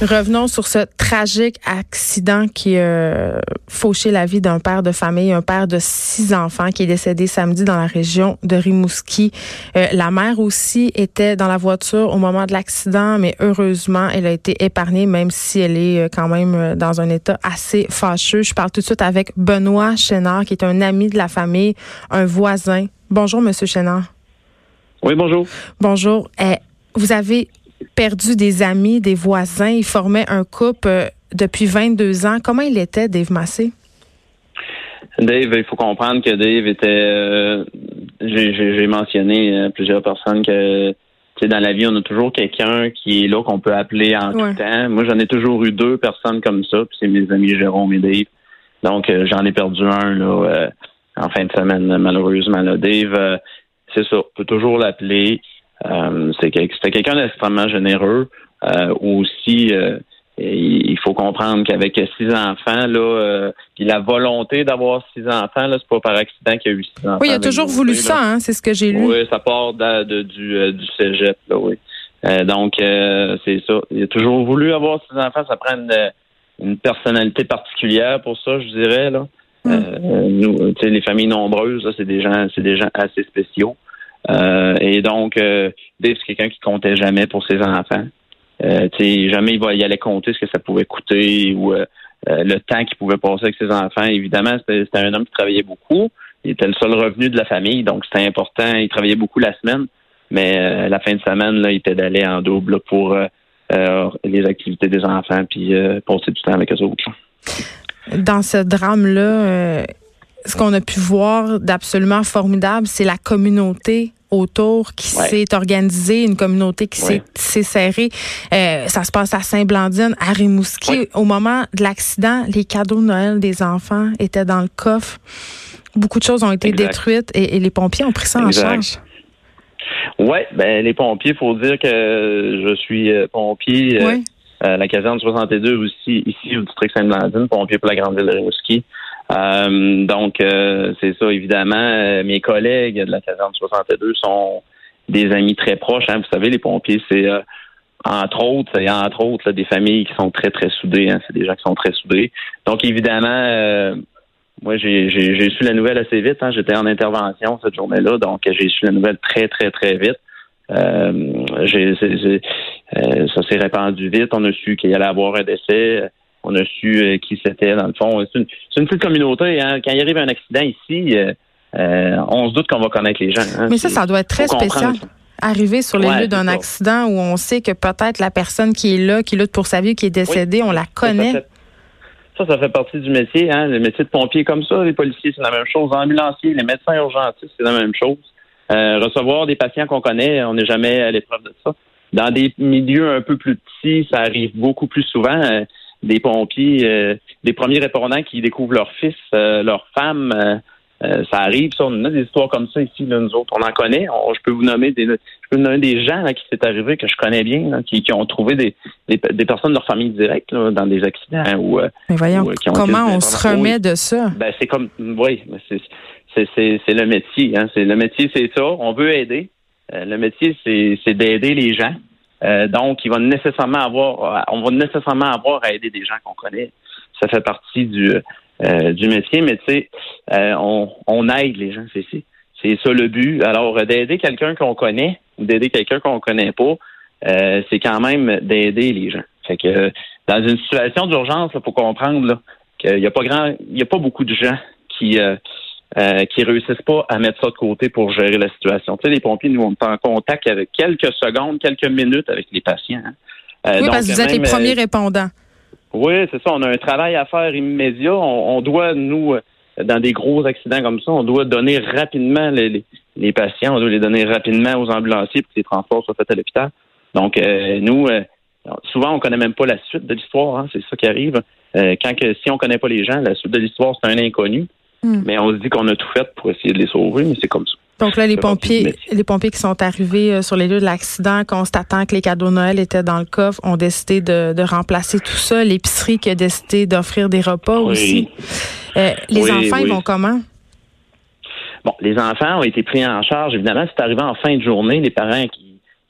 Revenons sur ce tragique accident qui a fauché la vie d'un père de famille, un père de six enfants qui est décédé samedi dans la région de Rimouski. Euh, la mère aussi était dans la voiture au moment de l'accident, mais heureusement, elle a été épargnée, même si elle est euh, quand même euh, dans un état assez fâcheux. Je parle tout de suite avec Benoît Chénard, qui est un ami de la famille, un voisin. Bonjour, Monsieur Chénard. Oui, bonjour. Bonjour. Eh, vous avez perdu des amis, des voisins. Ils formaient un couple euh, depuis 22 ans. Comment il était, Dave Massé? Dave, il faut comprendre que Dave était. euh, j'ai- mentionné à plusieurs personnes que tu sais, dans la vie, on a toujours quelqu'un qui est là qu'on peut appeler en Ouais. tout temps. Moi, j'en ai toujours eu deux personnes comme ça, puis c'est mes amis Jérôme et Dave. Donc, euh, j'en ai perdu un là euh, en fin de semaine, malheureusement. Là. Dave, euh, c'est ça, on peut toujours l'appeler. Euh, C'était quelqu'un d'extrêmement généreux. Euh, aussi, euh, il faut comprendre qu'avec six enfants, là, euh, puis la volonté d'avoir six enfants, là, c'est pas par accident qu'il y a eu six enfants. Oui, il a toujours voulu ça, hein, c'est ce que j'ai lu. Oui, ça part de, de- du, euh, du cégep, là, oui. Euh, donc, euh, c'est ça. Il a toujours voulu avoir six enfants. Ça prend une, une personnalité particulière pour ça, je dirais, là. Mm. Euh, nous, tu sais, les familles nombreuses, c'est des gens, c'est des gens assez spéciaux. Euh, et donc, euh, Dave, c'est quelqu'un qui comptait jamais pour ses enfants. Euh, jamais il va y aller compter ce que ça pouvait coûter ou le temps qu'il pouvait passer avec ses enfants. Évidemment, c'était un homme qui travaillait beaucoup. Il était le seul revenu de la famille, donc c'était important. Il travaillait beaucoup la semaine, mais la fin de semaine, il était d'aller en double pour les activités des enfants puis euh, passer du temps avec eux autres. Dans ce drame-là, ce qu'on a pu voir d'absolument formidable, c'est la communauté autour qui Ouais. s'est organisée, une communauté qui s'est Ouais. serrée. Euh, ça se passe à Saint-Blandine, à Rimouski. Ouais. Au moment de l'accident, les cadeaux de Noël des enfants étaient dans le coffre. Beaucoup de choses ont été Exact. détruites et, et les pompiers ont pris ça en charge. Ouais, ben les pompiers, faut dire que je suis euh, pompier. euh, Oui. euh, la caserne 62 aussi, ici au district Sainte-Blandine, pompier pour la grande ville de Rimouski. Euh, donc, euh, c'est ça, évidemment. euh, mes collègues de la caserne 62 sont des amis très proches. hein. Vous savez, les pompiers, c'est euh, entre autres, c'est entre autres là, des familles qui sont très, très soudées. hein. C'est des gens qui sont très soudés. Donc, évidemment, moi, j'ai su la nouvelle assez vite. hein. J'étais en intervention cette journée-là, donc j'ai su la nouvelle très, très, très vite. Euh, euh, ça s'est répandu vite. On a su qu'il allait avoir un décès. On a su euh, qui c'était, dans le fond. C'est une, petite communauté. Hein. Quand il arrive un accident ici, euh, euh, on se doute qu'on va connaître les gens. hein. Mais ça, ça doit être très spécial. Arriver sur les Ouais, lieux d'un accident où on sait que peut-être la personne qui est là, qui lutte pour sa vie, qui est décédée, on la connaît. Ça, ça, ça fait partie du métier. Hein? Le métier de pompier comme ça, les policiers, c'est la même chose. Les ambulanciers, les médecins urgentistes, c'est la même chose. Euh, recevoir des patients qu'on connaît, on n'est jamais à l'épreuve de ça. Dans des milieux un peu plus petits, ça arrive beaucoup plus souvent. euh, des pompiers, euh, des premiers répondants qui découvrent leur fils, euh, leur femme, euh, euh, ça arrive. Ça, on a des histoires comme ça ici, là, nous autres. On en connaît. On- je peux vous nommer des, je peux vous nommer des gens là, qui s'est arrivé que je connais bien, là, qui, qui ont trouvé des, des, des personnes de leur famille directe là, dans des accidents ou euh, Mais voyons, euh, qui ont comment on se remet de ça? ben, c'est comme, oui, c'est, c'est, le métier. Hein. C'est, le métier, c'est ça. On veut aider. Euh, le métier, c'est, c'est d'aider les gens. Euh, donc, il va nécessairement avoir, on va nécessairement avoir à aider des gens qu'on connaît. Ça fait partie du, euh, du métier, mais tu sais, euh, on, on aide les gens. C'est, c'est, c'est ça le but. Alors, euh, d'aider quelqu'un qu'on connaît ou d'aider quelqu'un qu'on connaît pas, euh, c'est quand même d'aider les gens. Fait que euh, dans une situation d'urgence, il faut comprendre qu'il n'y a pas grand, il y a pas beaucoup de gens qui euh, qui réussissent pas à mettre ça de côté pour gérer la situation. Tu sais, les pompiers, nous, on est en contact avec quelques secondes, quelques minutes avec les patients. hein. Euh, oui, donc, parce que vous êtes les premiers euh, répondants. oui, c'est ça. On a un travail à faire immédiat. On, on doit, nous, euh, dans des gros accidents comme ça, on doit donner rapidement les, les, les patients, on doit les donner rapidement aux ambulanciers pour que les transports soient faits à l'hôpital. Donc, euh, nous, euh, souvent, on connaît même pas la suite de l'histoire. Hein, c'est ça qui arrive. Euh, quand que, si on connaît pas les gens, la suite de l'histoire, c'est un inconnu. Hmm. Mais on se dit qu'on a tout fait pour essayer de les sauver, mais c'est comme ça. Donc là, les pompiers, les pompiers qui sont arrivés euh, sur les lieux de l'accident, constatant que les cadeaux de Noël étaient dans le coffre, ont décidé de, de remplacer tout ça. L'épicerie qui a décidé d'offrir des repas Oui. aussi. Euh, les Oui, enfants, ils vont comment? Bon, les enfants ont été pris en charge. Évidemment, c'est arrivé en fin de journée. Les parents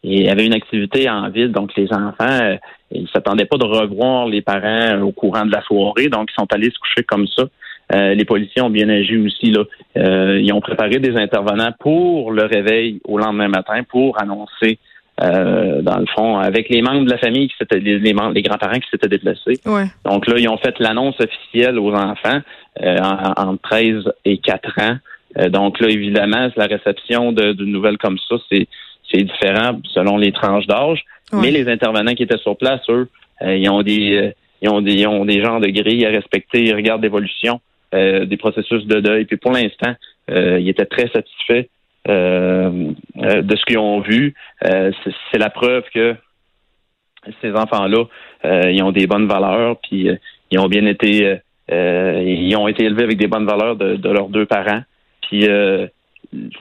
qui avaient une activité en ville, donc les enfants, euh, ils s'attendaient pas de revoir les parents au courant de la soirée, donc ils sont allés se coucher comme ça. Euh, les policiers ont bien agi aussi. Là. Euh, ils ont préparé des intervenants pour le réveil au lendemain matin pour annoncer, euh, dans le fond, avec les membres de la famille qui s'étaient les, les grands-parents qui s'étaient déplacés. Ouais. Donc là, ils ont fait l'annonce officielle aux enfants euh, en- entre 13 et 4 ans. Euh, donc là, évidemment, la réception de, de nouvelles comme ça, c'est c'est différent selon les tranches d'âge. Ouais. Mais les intervenants qui étaient sur place, eux, euh, ils ont des ils ont des ils ont des genres de grilles à respecter, ils regardent l'évolution des processus de deuil. Puis pour l'instant, euh, ils étaient très satisfaits euh, euh, de ce qu'ils ont vu. Euh, c'est- la preuve que ces enfants-là, euh, ils ont des bonnes valeurs, puis euh, ils ont bien été, euh, euh, ils ont été élevés avec des bonnes valeurs de, de leurs deux parents. Puis euh,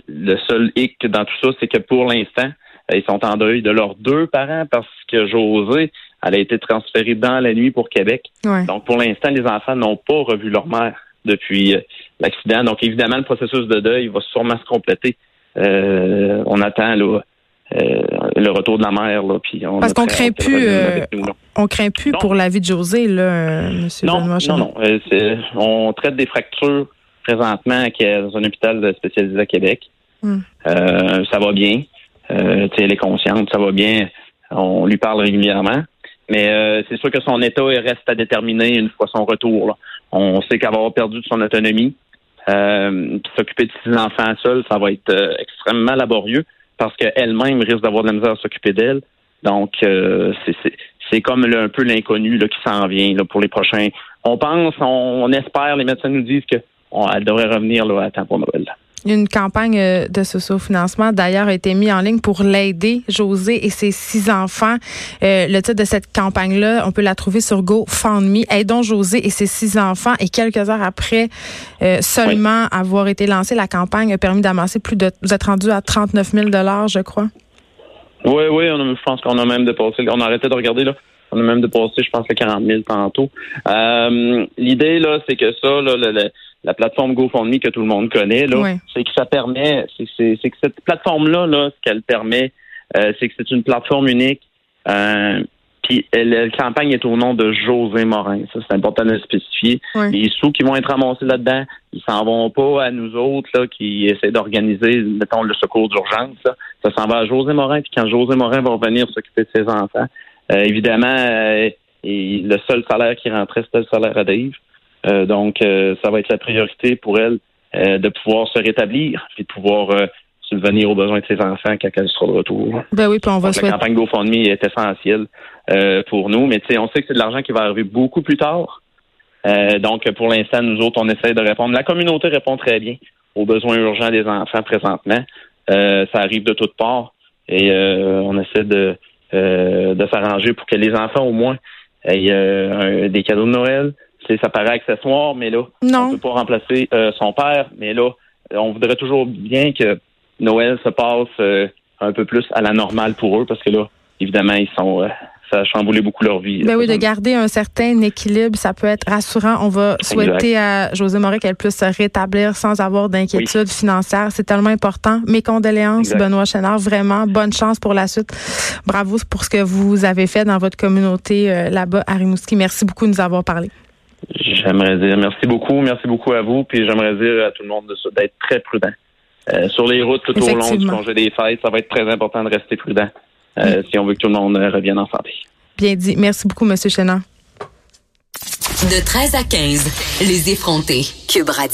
le seul hic dans tout ça, c'est que pour l'instant, euh, ils sont en deuil de leurs deux parents parce que José, elle a été transférée dans la nuit pour Québec. Ouais. Donc pour l'instant, les enfants n'ont pas revu leur mère depuis euh, l'accident. Donc évidemment, le processus de deuil va sûrement se compléter. Euh, on attend là, euh, le retour de la mère. Là, puis on Parce qu'on craint plus, euh. On craint plus Non. pour la vie de José, là, Monsieur Non, Benoît non, non. On traite des fractures présentement dans un hôpital spécialisé à Québec. Hmm. Ça va bien. Elle est consciente, ça va bien. On lui parle régulièrement. Mais c'est sûr que son état reste à déterminer une fois son retour. là. On sait qu'elle va avoir perdu de son autonomie. Euh, s'occuper de ses enfants seuls, ça va être euh, extrêmement laborieux parce qu'elle-même risque d'avoir de la misère à s'occuper d'elle. Donc, euh, c'est- comme un peu l'inconnu qui s'en vient pour les prochains. On pense, on, on espère, les médecins nous disent que on- elle devrait revenir là, à temps pour Noël. Une campagne euh, de socio-financement, d'ailleurs, a été mise en ligne pour l'aider, José et ses six enfants. Euh, le titre de cette campagne-là, on peut la trouver sur GoFundMe. Aidons José et ses six enfants. Et quelques heures après euh, seulement avoir été lancée, la campagne a permis d'amasser plus de... Vous êtes rendu à 39 000 je crois. Oui, oui, on a- je pense qu'on a même dépassé. On a arrêté de regarder là. On a même dépassé, je pense, le 40 000 tantôt. Euh, L'idée là, c'est que ça, là, le- le- la plateforme GoFundMe que tout le monde connaît, là, c'est que ça permet, c'est- que cette plateforme-là, là, ce qu'elle permet, euh, c'est que c'est une plateforme unique. Euh, puis la campagne est au nom de José Morin. Ça, c'est important de le spécifier. Les sous qui vont être ramassés là-dedans, ils s'en vont pas à nous autres là, qui essaient d'organiser, mettons, le secours d'urgence. là. Ça s'en va à José Morin. Puis quand José Morin va revenir s'occuper de ses enfants, évidemment, euh, et le seul salaire qui rentrait, c'était le salaire à Dave. Euh, donc, euh, ça va être la priorité pour elle euh, de pouvoir se rétablir et de pouvoir euh, subvenir aux besoins de ses enfants quand elle sera de retour. Ben oui, puis on va Donc, la souhaiter... campagne GoFundMe est essentielle euh, pour nous, mais tu sais, on sait que c'est de l'argent qui va arriver beaucoup plus tard. Euh, donc, pour l'instant, nous autres, on essaie de répondre. La communauté répond très bien aux besoins urgents des enfants présentement. Euh, ça arrive de toutes parts et euh, on essaie de, euh, de s'arranger pour que les enfants, au moins, aient euh, un- des cadeaux de Noël. C'est, ça paraît accessoire, mais là, Non. on peut pas remplacer euh, son père, mais là, on voudrait toujours bien que Noël se passe euh, un peu plus à la normale pour eux, parce que là, évidemment, ils sont euh, ça a chamboulé beaucoup leur vie. Ben oui, de garder un certain équilibre, ça peut être rassurant. On va souhaiter à José Moret qu'elle puisse se rétablir sans avoir d'inquiétude financière. C'est tellement important. Mes condoléances, Exact. Benoît Chénard. Vraiment, bonne chance pour la suite. Bravo pour ce que vous avez fait dans votre communauté euh, là-bas à Rimouski. Merci beaucoup de nous avoir parlé. J'aimerais dire merci beaucoup, merci beaucoup à vous, puis j'aimerais dire à tout le monde d'être très prudent. Euh, sur les routes tout au long du congé des fêtes, ça va être très important de rester prudent euh, si on veut que tout le monde euh, revienne en santé. Bien dit. Merci beaucoup, Monsieur Chénard. De 13 à 15, les effrontés. Cube Radio.